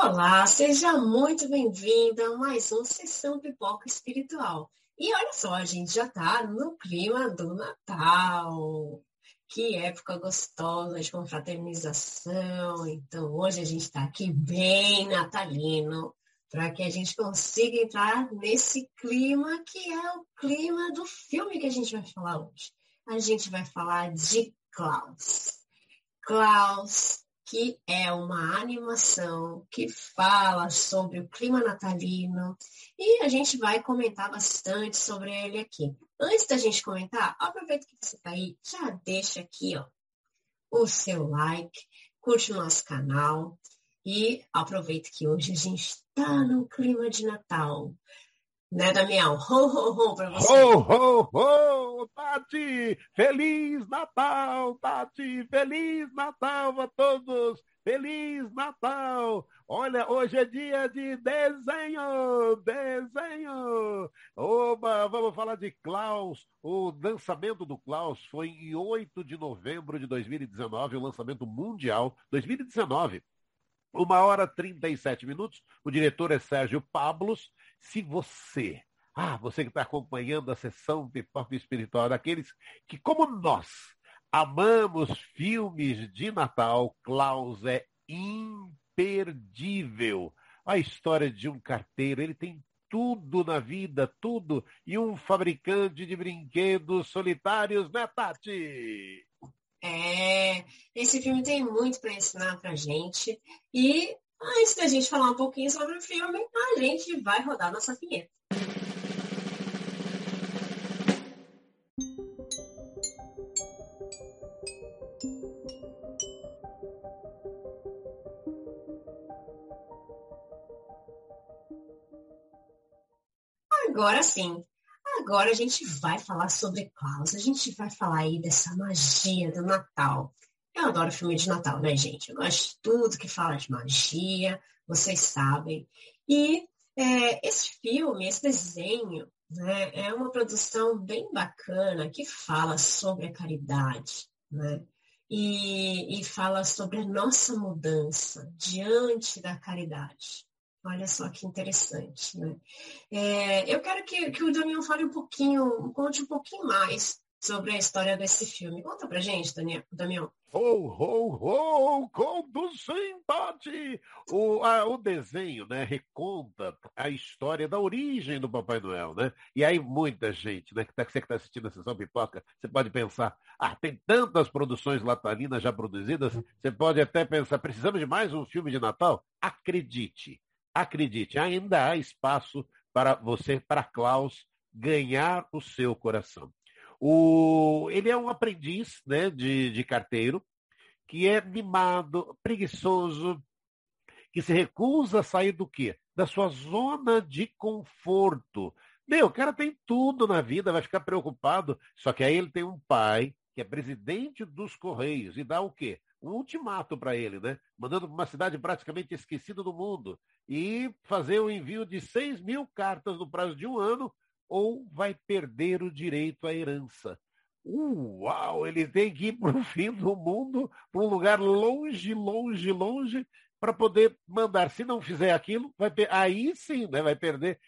Olá, seja muito bem-vinda a mais uma Sessão Pipoca Espiritual. E olha só, a gente já está no clima do Natal. Que época gostosa de confraternização. Então, hoje a gente está aqui bem natalino, para que a gente consiga entrar nesse clima que é o clima do filme que a gente vai falar hoje. A gente vai falar de Klaus. Klaus, que é uma animação que fala sobre o clima natalino e a gente vai comentar bastante sobre ele aqui. Antes da gente comentar, aproveita que você está aí, já deixa aqui ó, o seu like, curte o nosso canal e aproveita que hoje a gente está no clima de Natal. Né, Damião? Ho, ho, ho pra você. Ho, ho, ho, Tati! Feliz Natal, Tati! Feliz Natal a todos! Feliz Natal! Olha, hoje é dia de desenho! Desenho! Oba, vamos falar de Klaus. O lançamento do Klaus foi em 8 de novembro de 2019, o lançamento mundial 2019. Uma hora e 37 minutos. O diretor é Sérgio Pablos. Se você, ah, você que está acompanhando a sessão Pipoca Espiritual, daqueles que, como nós, amamos filmes de Natal, Klaus é imperdível. A história de um carteiro, ele tem tudo na vida, tudo, e um fabricante de brinquedos solitários, né, Tati? É, esse filme tem muito para ensinar pra gente. E antes da gente falar um pouquinho sobre o filme, a gente vai rodar nossa vinheta. Agora sim, Agora a gente vai falar sobre Klaus, a gente vai falar aí dessa magia do Natal. Eu adoro filme de Natal, né, gente? Eu gosto de tudo que fala de magia, vocês sabem. E é, esse filme, esse desenho, né, é uma produção bem bacana que fala sobre a caridade, né? E, e fala sobre a nossa mudança diante da caridade. Olha só que interessante, né? É, eu quero que, que o Daniel fale um pouquinho, conte um pouquinho mais sobre a história desse filme. Conta pra gente, Daniel. Daniel. Ho, ho, ho, Tati! O, a, o desenho, né, reconta a história da origem do Papai Noel, né? E aí muita gente, né, que tá, você que está assistindo a sessão pipoca, você pode pensar, ah, tem tantas produções latalinas já produzidas, você pode até pensar, precisamos de mais um filme de Natal? Acredite, acredite, ainda há espaço para você, para Klaus, ganhar o seu coração. O, ele é um aprendiz né, de, de carteiro, que é mimado, preguiçoso, que se recusa a sair do quê? Da sua zona de conforto. Meu, o cara tem tudo na vida, vai ficar preocupado. Só que aí ele tem um pai que é presidente dos Correios e dá o quê? um ultimato para ele, né? Mandando para uma cidade praticamente esquecida do mundo e fazer o envio de 6 mil cartas no prazo de um ano ou vai perder o direito à herança. Uau! Ele tem que ir para o fim do mundo, para um lugar longe, longe, longe, para poder mandar. Se não fizer aquilo, vai aí sim, né? Vai perder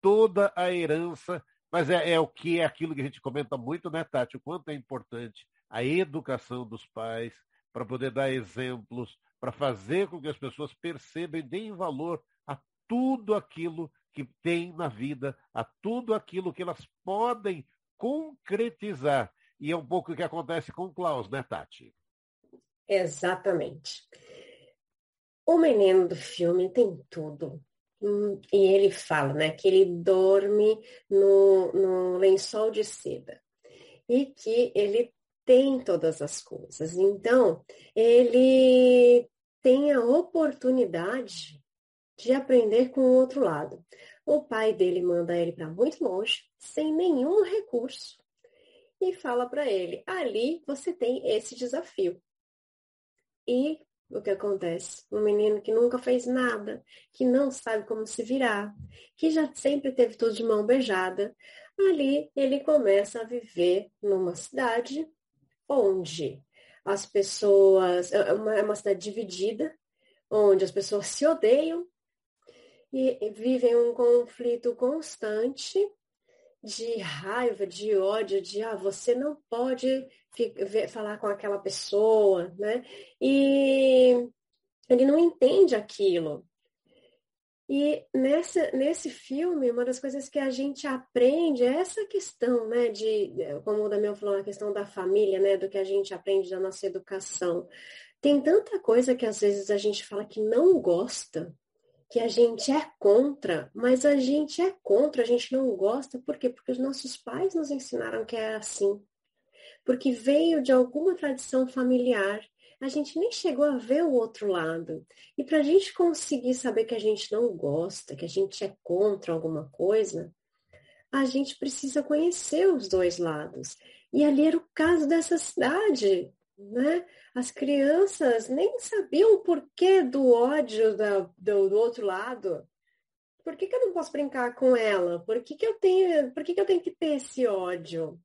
toda a herança. Mas é, é o que é aquilo que a gente comenta muito, né, Tati? O quanto é importante a educação dos pais, para poder dar exemplos, para fazer com que as pessoas percebam e deem valor a tudo aquilo que tem na vida, a tudo aquilo que elas podem concretizar. E é um pouco o que acontece com o Klaus, né, Tati? Exatamente. O menino do filme tem tudo. E ele fala, né, que ele dorme no, no lençol de seda e que ele tem todas as coisas. Então, ele tem a oportunidade de aprender com o outro lado. O pai dele manda ele para muito longe, sem nenhum recurso, e fala para ele: ali você tem esse desafio. E o que acontece? Um menino que nunca fez nada, que não sabe como se virar, que já sempre teve tudo de mão beijada, ali ele começa a viver numa cidade onde as pessoas. É uma, é uma cidade dividida, onde as pessoas se odeiam e vivem um conflito constante de raiva, de ódio, de ah, você não pode falar com aquela pessoa, né? E ele não entende aquilo. E nesse, nesse filme, uma das coisas que a gente aprende é essa questão, né, de, como o Damião falou, a questão da família, né, do que a gente aprende da nossa educação. Tem tanta coisa que às vezes a gente fala que não gosta, que a gente é contra, mas a gente é contra, a gente não gosta, por quê? Porque os nossos pais nos ensinaram que é assim. Porque veio de alguma tradição familiar a gente nem chegou a ver o outro lado. E para a gente conseguir saber que a gente não gosta, que a gente é contra alguma coisa, a gente precisa conhecer os dois lados. E ali era o caso dessa cidade, né? As crianças nem sabiam o porquê do ódio da, do, do outro lado. Por que, que eu não posso brincar com ela? Por que, que eu tenho, por que, que eu tenho que ter esse ódio?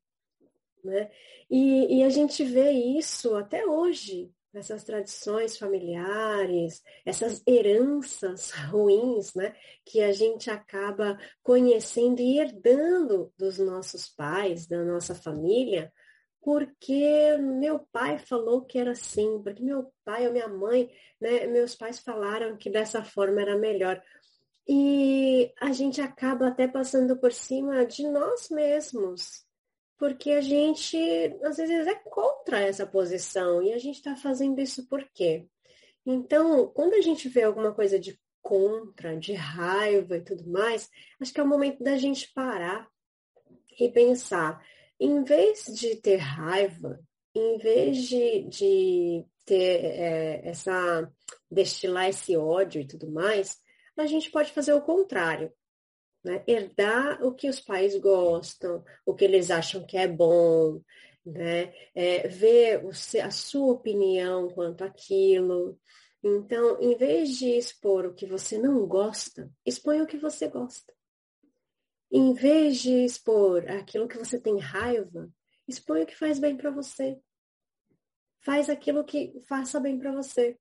Né? E, e a gente vê isso até hoje, essas tradições familiares, essas heranças ruins, né, que a gente acaba conhecendo e herdando dos nossos pais, da nossa família, porque meu pai falou que era assim, porque meu pai ou minha mãe, né, meus pais falaram que dessa forma era melhor. E a gente acaba até passando por cima de nós mesmos, porque a gente às vezes é contra essa posição e a gente está fazendo isso por quê? Então, quando a gente vê alguma coisa de contra, de raiva e tudo mais, acho que é o momento da gente parar e pensar, em vez de ter raiva, em vez de, de ter é, essa destilar esse ódio e tudo mais, a gente pode fazer o contrário. Né? Herdar o que os pais gostam, o que eles acham que é bom, né? É, ver o, a sua opinião quanto àquilo. Então, em vez de expor o que você não gosta, expõe o que você gosta. Em vez de expor aquilo que você tem raiva, expõe o que faz bem para você. Faz aquilo que faça bem para você.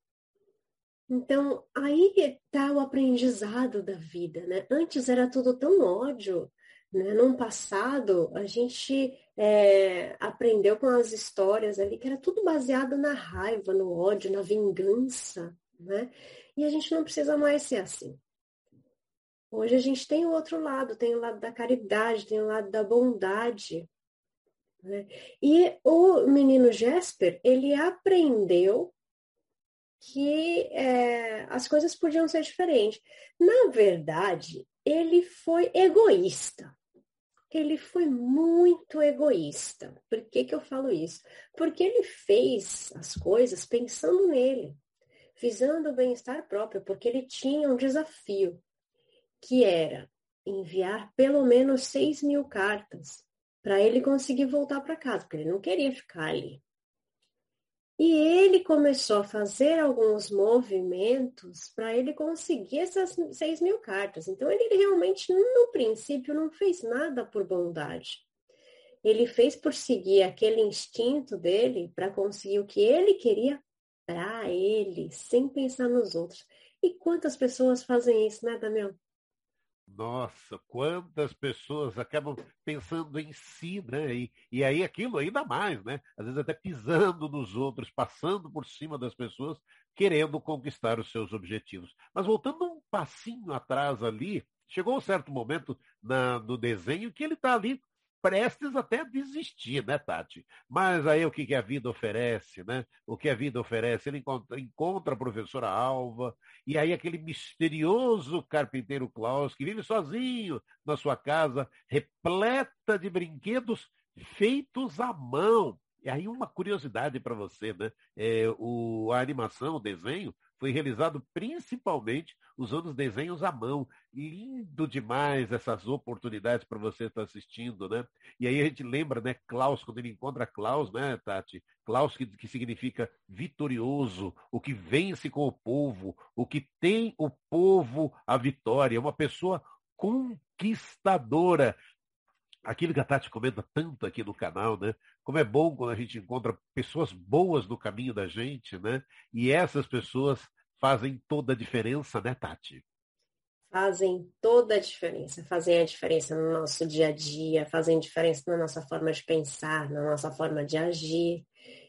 Então, aí está o aprendizado da vida, né? Antes era tudo tão ódio, né? No passado, a gente é, aprendeu com as histórias ali que era tudo baseado na raiva, no ódio, na vingança, né? E a gente não precisa mais ser assim. Hoje a gente tem o outro lado, tem o lado da caridade, tem o lado da bondade. Né? E o menino Jesper, ele aprendeu que é, as coisas podiam ser diferentes. Na verdade, ele foi egoísta. Ele foi muito egoísta. Por que, que eu falo isso? Porque ele fez as coisas pensando nele, visando o bem-estar próprio, porque ele tinha um desafio, que era enviar pelo menos 6 mil cartas para ele conseguir voltar para casa, porque ele não queria ficar ali. E ele começou a fazer alguns movimentos para ele conseguir essas 6 mil cartas. Então, ele realmente, no princípio, não fez nada por bondade. Ele fez por seguir aquele instinto dele para conseguir o que ele queria para ele, sem pensar nos outros. E quantas pessoas fazem isso, né, Damião? Nossa, quantas pessoas acabam pensando em si, né? E, e aí aquilo ainda mais, né? Às vezes até pisando nos outros, passando por cima das pessoas, querendo conquistar os seus objetivos. Mas voltando um passinho atrás ali, chegou um certo momento na, no desenho que ele está ali prestes até a desistir, né, Tati? Mas aí o que, que a vida oferece, né? O que a vida oferece? Ele encontra, encontra a professora Alva, e aí aquele misterioso carpinteiro Klaus, que vive sozinho na sua casa, repleta de brinquedos feitos à mão. E aí uma curiosidade para você, né? É, o, a animação, o desenho, foi realizado principalmente usando desenhos à mão. Lindo demais essas oportunidades para você estar assistindo, né? E aí a gente lembra, né, Klaus, quando ele encontra Klaus, né, Tati? Klaus que, que significa vitorioso, o que vence com o povo, o que tem o povo a vitória, uma pessoa conquistadora aquilo que a Tati comenta tanto aqui no canal, né? Como é bom quando a gente encontra pessoas boas no caminho da gente, né? E essas pessoas fazem toda a diferença, né, Tati? Fazem toda a diferença, fazem a diferença no nosso dia a dia, fazem diferença na nossa forma de pensar, na nossa forma de agir.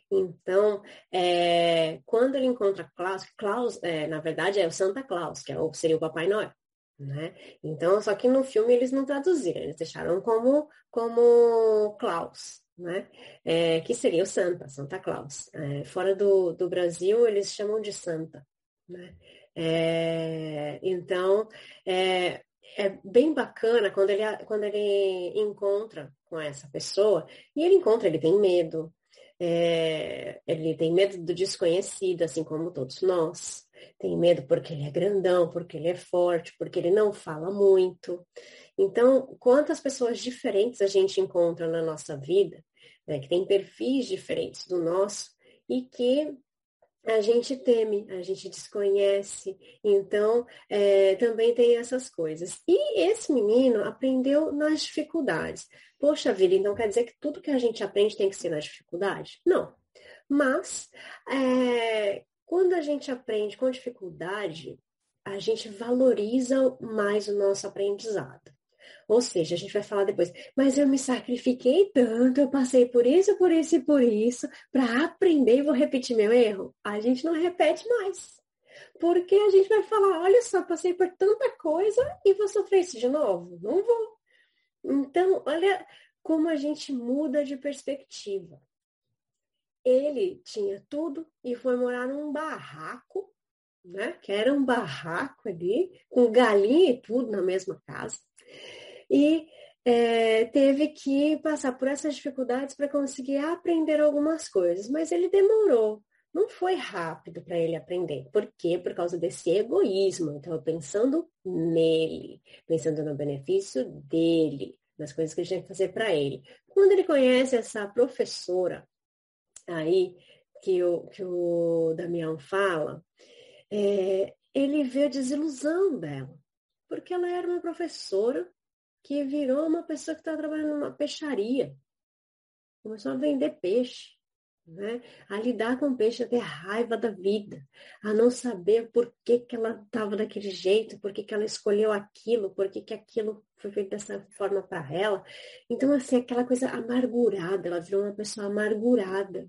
Então, é, quando ele encontra Klaus, Klaus é, na verdade, é o Santa Claus, que é, seria o Papai Noel. Né? Então, só que no filme eles não traduziram, eles deixaram como, como Klaus, né? É, que seria o Santa, Santa Claus. É, fora do, do Brasil, eles chamam de Santa. Né? É, então, é, é bem bacana quando ele, quando ele encontra com essa pessoa, e ele encontra, ele tem medo, é, ele tem medo do desconhecido, assim como todos nós. Tem medo porque ele é grandão, porque ele é forte, porque ele não fala muito. Então, quantas pessoas diferentes a gente encontra na nossa vida, né, que tem perfis diferentes do nosso e que a gente teme, a gente desconhece, então é, também tem essas coisas. E esse menino aprendeu nas dificuldades. Poxa vida, então quer dizer que tudo que a gente aprende tem que ser nas dificuldades? Não. Mas é, quando a gente aprende com dificuldade, a gente valoriza mais o nosso aprendizado. Ou seja, a gente vai falar depois, mas eu me sacrifiquei tanto, eu passei por isso, por isso e por isso, para aprender e vou repetir meu erro. A gente não repete mais. Porque a gente vai falar, olha só, passei por tanta coisa e vou sofrer isso de novo. Não vou. Então, olha como a gente muda de perspectiva. Ele tinha tudo e foi morar num barraco, né? Que era um barraco ali, com galinha e tudo na mesma casa e é, teve que passar por essas dificuldades para conseguir aprender algumas coisas, mas ele demorou. Não foi rápido para ele aprender. Por quê? Por causa desse egoísmo. Então, pensando nele, pensando no benefício dele, nas coisas que a gente tem que fazer para ele. Quando ele conhece essa professora aí, que o, que o Damião fala, é, ele vê a desilusão dela. Porque ela era uma professora que virou uma pessoa que está trabalhando numa peixaria. Começou a vender peixe, né? a lidar com peixe, a ter raiva da vida, a não saber por que, que ela estava daquele jeito, por que, que ela escolheu aquilo, por que, que aquilo foi feito dessa forma para ela. Então, assim, aquela coisa amargurada, ela virou uma pessoa amargurada.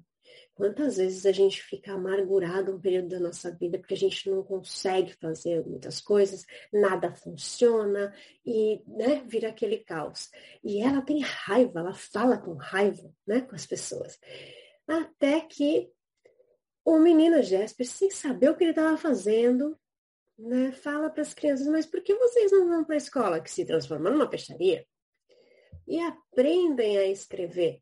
Quantas vezes a gente fica amargurado um período da nossa vida porque a gente não consegue fazer muitas coisas, nada funciona e né, vira aquele caos. E ela tem raiva, ela fala com raiva né, com as pessoas. Até que o menino Jesper, sem saber o que ele estava fazendo, né, fala para as crianças, mas por que vocês não vão para a escola que se transformou numa peixaria? E aprendem a escrever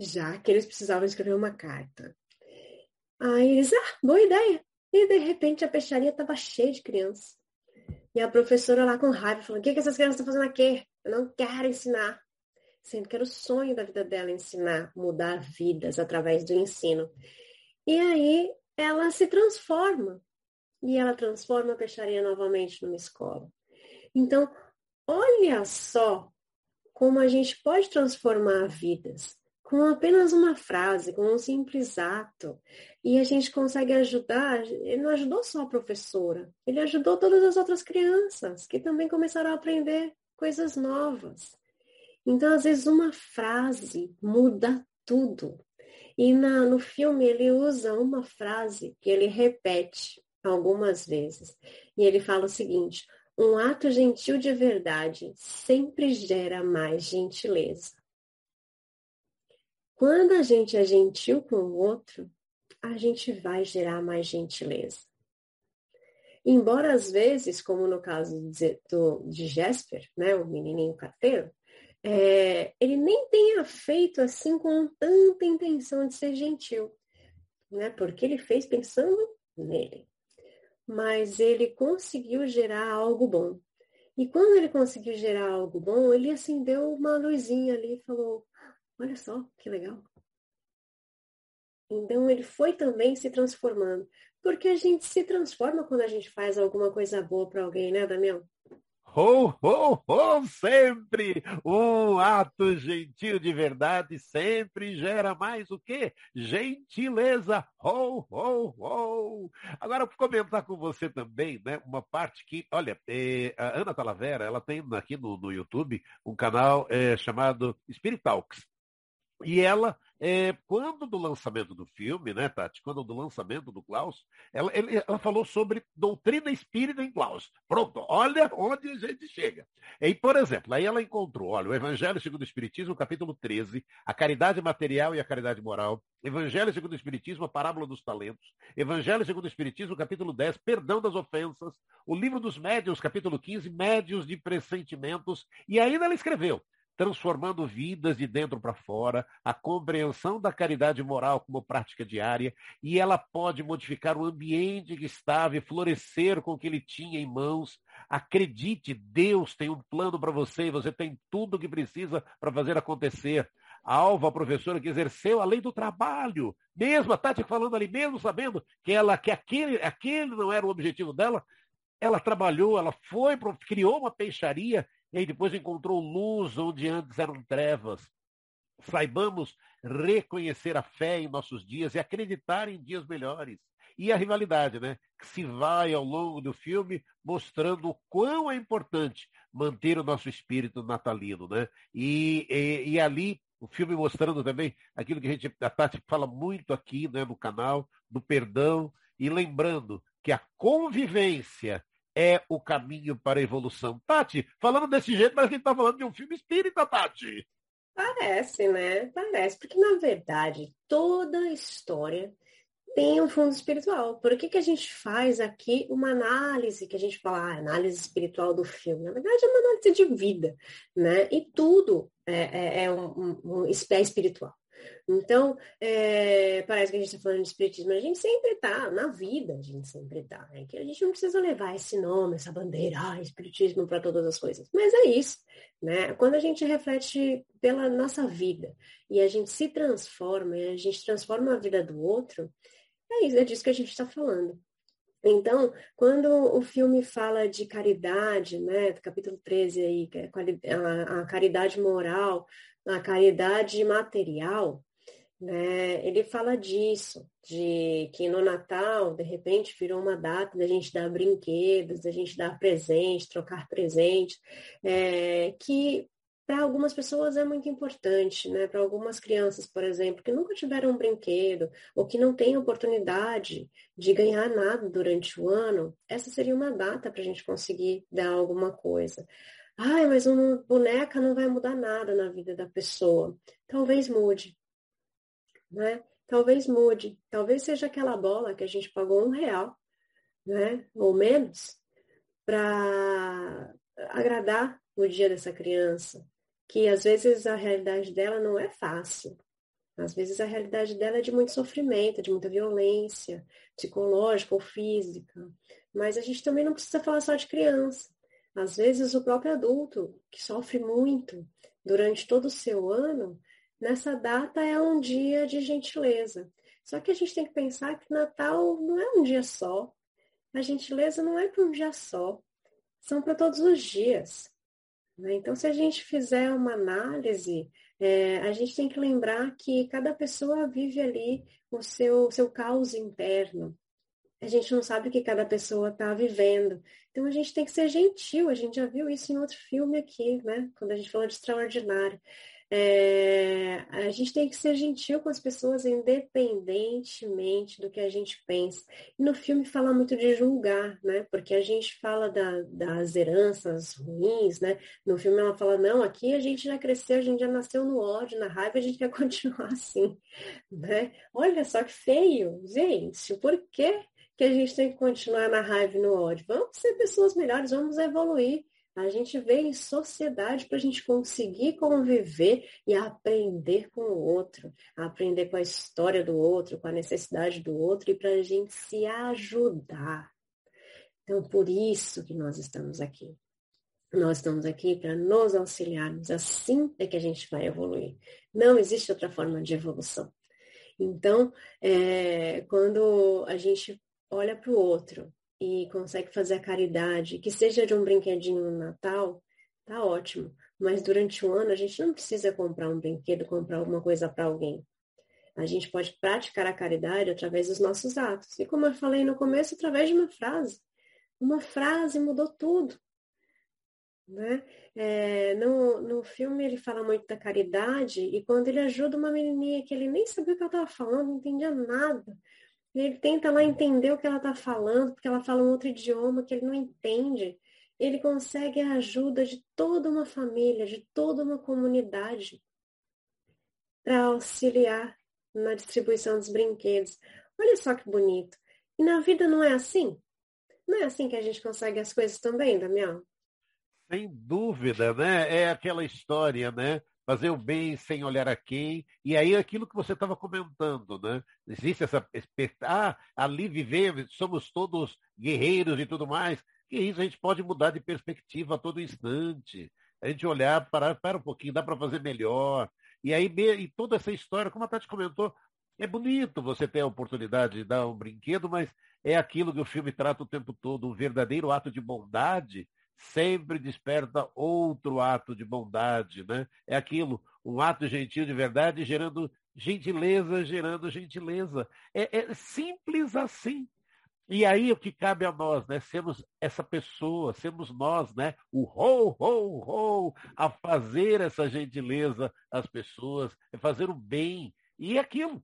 já que eles precisavam escrever uma carta. Aí eles, ah, boa ideia. E de repente a peixaria estava cheia de crianças. E a professora lá com raiva falou, o que, que essas crianças estão fazendo aqui? Eu não quero ensinar. Sendo que era o sonho da vida dela ensinar, mudar vidas através do ensino. E aí ela se transforma. E ela transforma a peixaria novamente numa escola. Então, olha só como a gente pode transformar vidas com apenas uma frase, com um simples ato. E a gente consegue ajudar, ele não ajudou só a professora, ele ajudou todas as outras crianças que também começaram a aprender coisas novas. Então, às vezes, uma frase muda tudo. E na, no filme ele usa uma frase que ele repete algumas vezes. E ele fala o seguinte: um ato gentil de verdade sempre gera mais gentileza. Quando a gente é gentil com o outro, a gente vai gerar mais gentileza. Embora às vezes, como no caso de, do, de Jesper, né, o menininho carteiro, é, ele nem tenha feito assim com tanta intenção de ser gentil, né, porque ele fez pensando nele. Mas ele conseguiu gerar algo bom. E quando ele conseguiu gerar algo bom, ele acendeu uma luzinha ali e falou: Olha só, que legal. Então ele foi também se transformando. Porque a gente se transforma quando a gente faz alguma coisa boa para alguém, né, Damião? Ho, ho, ho, sempre! Um ato gentil de verdade sempre gera mais o quê? Gentileza! Ho, ho, ho! Agora, vou comentar com você também, né? Uma parte que, olha, é, a Ana Talavera, ela tem aqui no, no YouTube um canal é, chamado Spirit Talks. E ela, é, quando do lançamento do filme, né, Tati? Quando do lançamento do Klaus, ela, ela falou sobre doutrina espírita em Klaus. Pronto, olha onde a gente chega. E, por exemplo, aí ela encontrou, olha, o Evangelho segundo o Espiritismo, capítulo 13, a caridade material e a caridade moral. Evangelho segundo o Espiritismo, a parábola dos talentos. Evangelho segundo o Espiritismo, capítulo 10, perdão das ofensas. O livro dos médios, capítulo 15, médios de pressentimentos. E ainda ela escreveu transformando vidas de dentro para fora, a compreensão da caridade moral como prática diária, e ela pode modificar o ambiente que estava e florescer com o que ele tinha em mãos. Acredite, Deus tem um plano para você e você tem tudo o que precisa para fazer acontecer. A Alva, a professora que exerceu a lei do trabalho, mesmo a Tati falando ali, mesmo sabendo que ela que aquele, aquele não era o objetivo dela, ela trabalhou, ela foi, criou uma peixaria e aí depois encontrou luz onde antes eram trevas. Saibamos reconhecer a fé em nossos dias e acreditar em dias melhores. E a rivalidade, né? Que se vai ao longo do filme mostrando o quão é importante manter o nosso espírito natalino, né? E, e, e ali o filme mostrando também aquilo que a gente, a Tati fala muito aqui né, no canal, do perdão, e lembrando que a convivência é o caminho para a evolução. Tati, falando desse jeito, mas a gente está falando de um filme espírita, Tati. Parece, né? Parece, porque na verdade toda história tem um fundo espiritual. Por que, que a gente faz aqui uma análise, que a gente fala, ah, análise espiritual do filme? Na verdade, é uma análise de vida, né? E tudo é, é, é um, um, um, é espiritual. Então, é, parece que a gente está falando de espiritismo, a gente sempre está, na vida a gente sempre está. É que a gente não precisa levar esse nome, essa bandeira, ah, espiritismo para todas as coisas. Mas é isso, né? Quando a gente reflete pela nossa vida e a gente se transforma, e a gente transforma a vida do outro, é isso, é disso que a gente está falando. Então, quando o filme fala de caridade, né, capítulo 13 aí, é a caridade moral, a caridade material, né, ele fala disso, de que no Natal, de repente, virou uma data da gente dar brinquedos, da gente dar presente, trocar presentes, é, que para algumas pessoas é muito importante, né? Para algumas crianças, por exemplo, que nunca tiveram um brinquedo ou que não têm oportunidade de ganhar nada durante o ano, essa seria uma data para a gente conseguir dar alguma coisa. Ai, mas uma boneca não vai mudar nada na vida da pessoa. Talvez mude, né? Talvez mude. Talvez seja aquela bola que a gente pagou um real, né? Ou menos, para agradar o dia dessa criança, que às vezes a realidade dela não é fácil. Às vezes a realidade dela é de muito sofrimento, de muita violência, psicológica ou física. Mas a gente também não precisa falar só de criança. Às vezes o próprio adulto, que sofre muito durante todo o seu ano, nessa data é um dia de gentileza. Só que a gente tem que pensar que Natal não é um dia só. A gentileza não é para um dia só. São para todos os dias. Né? Então, se a gente fizer uma análise, é, a gente tem que lembrar que cada pessoa vive ali o seu, seu caos interno. A gente não sabe o que cada pessoa está vivendo. Então a gente tem que ser gentil, a gente já viu isso em outro filme aqui, né? Quando a gente falou de extraordinário. É, a gente tem que ser gentil com as pessoas independentemente do que a gente pensa. E no filme fala muito de julgar, né? Porque a gente fala da, das heranças ruins, né? No filme ela fala, não, aqui a gente já cresceu, a gente já nasceu no ódio, na raiva, a gente quer continuar assim, né? Olha só que feio, gente, por que, que a gente tem que continuar na raiva e no ódio? Vamos ser pessoas melhores, vamos evoluir. A gente veio em sociedade para a gente conseguir conviver e aprender com o outro, aprender com a história do outro, com a necessidade do outro e para a gente se ajudar. Então, por isso que nós estamos aqui. Nós estamos aqui para nos auxiliarmos. Assim é que a gente vai evoluir. Não existe outra forma de evolução. Então, é, quando a gente olha para o outro e consegue fazer a caridade, que seja de um brinquedinho no Natal, tá ótimo. Mas durante o ano a gente não precisa comprar um brinquedo, comprar alguma coisa para alguém. A gente pode praticar a caridade através dos nossos atos. E como eu falei no começo, através de uma frase. Uma frase mudou tudo. Né? É, no, no filme ele fala muito da caridade e quando ele ajuda uma menininha que ele nem sabia o que ela estava falando, não entendia nada. Ele tenta lá entender o que ela está falando, porque ela fala um outro idioma que ele não entende. Ele consegue a ajuda de toda uma família, de toda uma comunidade para auxiliar na distribuição dos brinquedos. Olha só que bonito. E na vida não é assim? Não é assim que a gente consegue as coisas também, Damião? Sem dúvida, né? É aquela história, né? Fazer o bem sem olhar a quem. E aí aquilo que você estava comentando, né? Existe essa. Ah, ali vivemos, somos todos guerreiros e tudo mais. Que isso a gente pode mudar de perspectiva a todo instante. A gente olhar, parar, para um pouquinho, dá para fazer melhor. E aí, e toda essa história, como a Tati comentou, é bonito você ter a oportunidade de dar um brinquedo, mas é aquilo que o filme trata o tempo todo, um verdadeiro ato de bondade sempre desperta outro ato de bondade, né? É aquilo, um ato gentil de verdade gerando gentileza, gerando gentileza. É, é simples assim. E aí o que cabe a nós, né? Sermos essa pessoa, sermos nós, né? O ho, ho, ho, a fazer essa gentileza às pessoas, é fazer o bem. E é aquilo,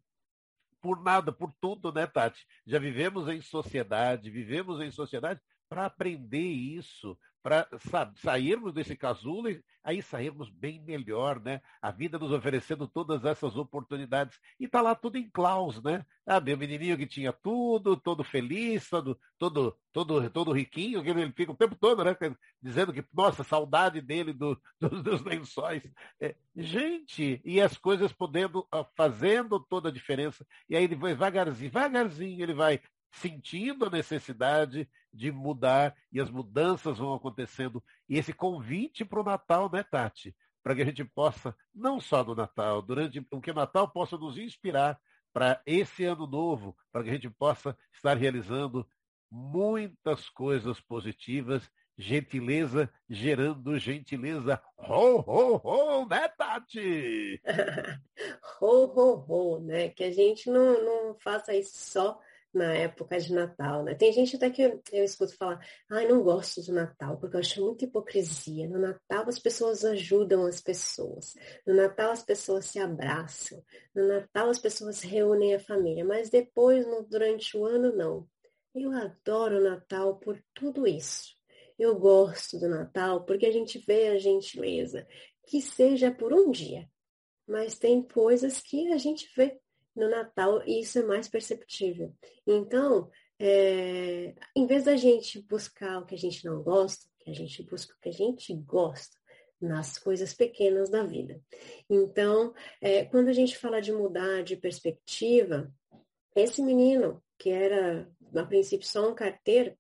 por nada, por tudo, né, Tati? Já vivemos em sociedade, vivemos em sociedade para aprender isso, para sairmos desse casulo e aí sairmos bem melhor, né? A vida nos oferecendo todas essas oportunidades. E tá lá tudo em claus, né? Ah, meu menininho que tinha tudo, todo feliz, todo, todo, todo, todo riquinho, que ele fica o tempo todo, né? Dizendo que, nossa, saudade dele do, do, dos lençóis. É, gente, e as coisas podendo, ah, fazendo toda a diferença. E aí ele vai devagarzinho, devagarzinho, ele vai sentindo a necessidade de mudar e as mudanças vão acontecendo. E esse convite para o Natal, né, Tati? Para que a gente possa, não só no Natal, durante o que o Natal possa nos inspirar para esse ano novo, para que a gente possa estar realizando muitas coisas positivas, gentileza gerando gentileza. Ho, ho, ho, né, Tati? ho, ho, ho, né? Que a gente não, não faça isso só na época de Natal, né? Tem gente até que eu, eu escuto falar, ai, não gosto do Natal, porque eu acho muita hipocrisia. No Natal as pessoas ajudam as pessoas. No Natal as pessoas se abraçam. No Natal as pessoas reúnem a família. Mas depois, no, durante o ano, não. Eu adoro o Natal por tudo isso. Eu gosto do Natal porque a gente vê a gentileza, que seja por um dia. Mas tem coisas que a gente vê no Natal isso é mais perceptível. Então, é, em vez da gente buscar o que a gente não gosta, a gente busca o que a gente gosta nas coisas pequenas da vida. Então, é, quando a gente fala de mudar de perspectiva, esse menino, que era a princípio só um carteiro,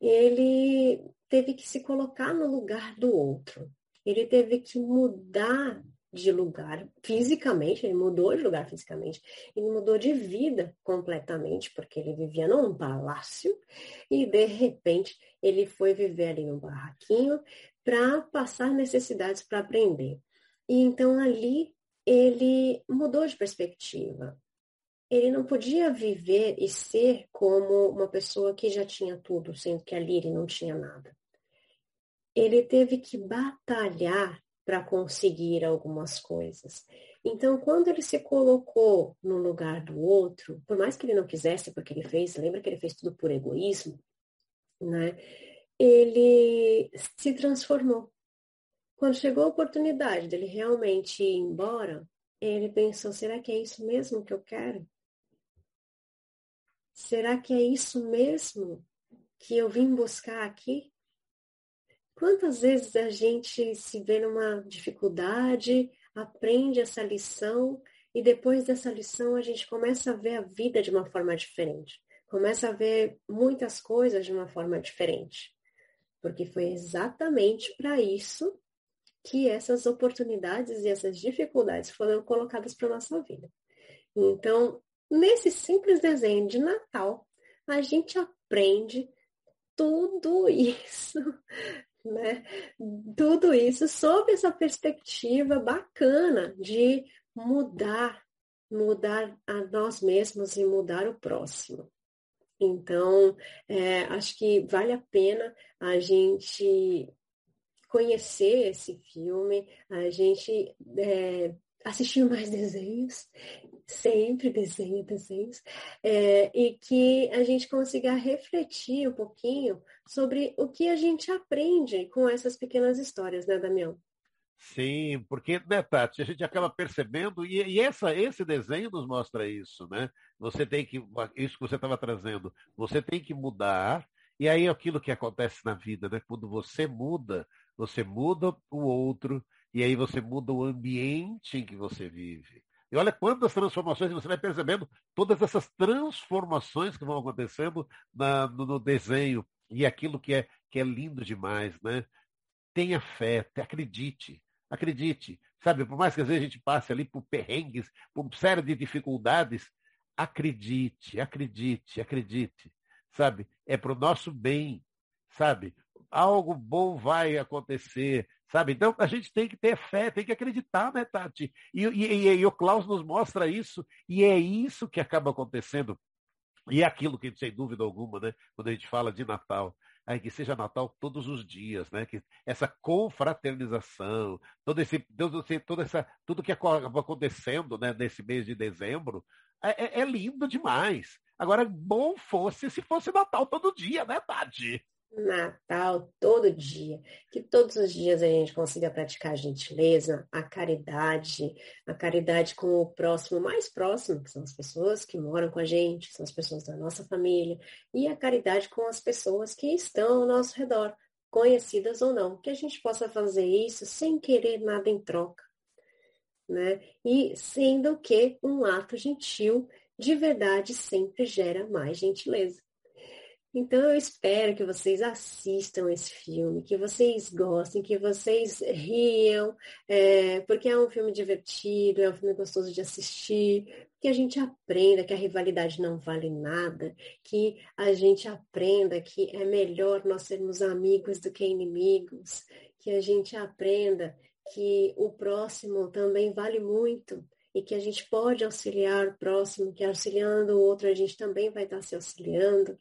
ele teve que se colocar no lugar do outro. Ele teve que mudar de lugar fisicamente, ele mudou de lugar fisicamente, ele mudou de vida completamente, porque ele vivia num palácio e de repente ele foi viver ali num barraquinho para passar necessidades para aprender. E então ali ele mudou de perspectiva. Ele não podia viver e ser como uma pessoa que já tinha tudo, sendo que ali ele não tinha nada. Ele teve que batalhar para conseguir algumas coisas. Então, quando ele se colocou no lugar do outro, por mais que ele não quisesse, porque ele fez, lembra que ele fez tudo por egoísmo, né? Ele se transformou. Quando chegou a oportunidade dele realmente ir embora, ele pensou: será que é isso mesmo que eu quero? Será que é isso mesmo que eu vim buscar aqui? Quantas vezes a gente se vê numa dificuldade, aprende essa lição e depois dessa lição a gente começa a ver a vida de uma forma diferente, começa a ver muitas coisas de uma forma diferente. Porque foi exatamente para isso que essas oportunidades e essas dificuldades foram colocadas para nossa vida. Então, nesse simples desenho de Natal, a gente aprende tudo isso, né? Tudo isso sob essa perspectiva bacana de mudar, mudar a nós mesmos e mudar o próximo. Então, é, acho que vale a pena a gente conhecer esse filme, a gente é, assistir mais desenhos, sempre desenho, desenhos, é, e que a gente consiga refletir um pouquinho sobre o que a gente aprende com essas pequenas histórias, né, Damião? Sim, porque, né, Tati, a gente acaba percebendo, e, e essa, esse desenho nos mostra isso, né? Você tem que, isso que você estava trazendo, você tem que mudar, e aí aquilo que acontece na vida, né? Quando você muda, você muda o outro, e aí você muda o ambiente em que você vive. E olha quantas transformações você vai percebendo, todas essas transformações que vão acontecendo na, no, no, desenho e aquilo que é, que é lindo demais, né? Tenha fé, acredite, acredite. Sabe, por mais que às vezes a gente passe ali por perrengues, por uma série de dificuldades, acredite, acredite, acredite. Sabe, é para o nosso bem, sabe? Algo bom vai acontecer, Sabe? Então, a gente tem que ter fé, tem que acreditar, né, Tati? E, e, e o Klaus nos mostra isso, e é isso que acaba acontecendo. E é aquilo que, sem dúvida alguma, né, quando a gente fala de Natal, aí que seja Natal todos os dias, né? Que essa confraternização, todo esse, todo essa, tudo que acaba acontecendo, né, nesse mês de dezembro, é, é, é lindo demais. Agora, bom fosse se fosse Natal todo dia, né, Tati? Natal todo dia, que todos os dias a gente consiga praticar a gentileza, a caridade, a caridade com o próximo mais próximo, que são as pessoas que moram com a gente, são as pessoas da nossa família, e a caridade com as pessoas que estão ao nosso redor, conhecidas ou não, que a gente possa fazer isso sem querer nada em troca, né? E sendo que um ato gentil de verdade sempre gera mais gentileza. Então eu espero que vocês assistam esse filme, que vocês gostem, que vocês riam, é, porque é um filme divertido, é um filme gostoso de assistir, que a gente aprenda que a rivalidade não vale nada, que a gente aprenda que é melhor nós sermos amigos do que inimigos, que a gente aprenda que o próximo também vale muito e que a gente pode auxiliar o próximo, que auxiliando o outro a gente também vai estar se auxiliando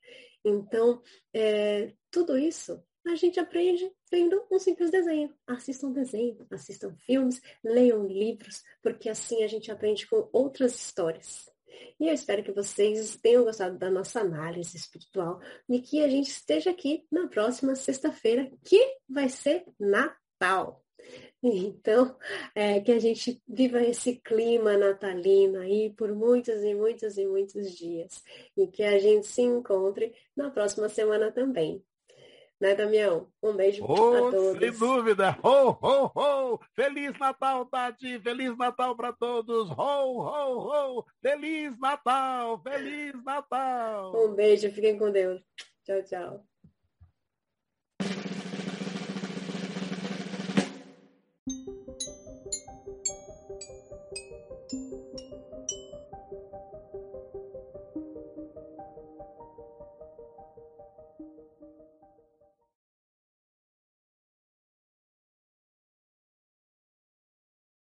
então, é, tudo isso a gente aprende vendo um simples desenho. Assistam desenho, assistam filmes, leiam livros, porque assim a gente aprende com outras histórias. E eu espero que vocês tenham gostado da nossa análise espiritual e que a gente esteja aqui na próxima sexta-feira, que vai ser Natal. Então, é, que a gente viva esse clima natalino aí por muitos e muitos e muitos dias. E que a gente se encontre na próxima semana também. Né, Damião? Um beijo oh, a todos. Sem dúvida. Ho, ho, ho! Feliz Natal, Tati! Feliz Natal para todos! Ho, ho, ho! Feliz Natal! Feliz Natal! Um beijo, fiquem com Deus. Tchau, tchau.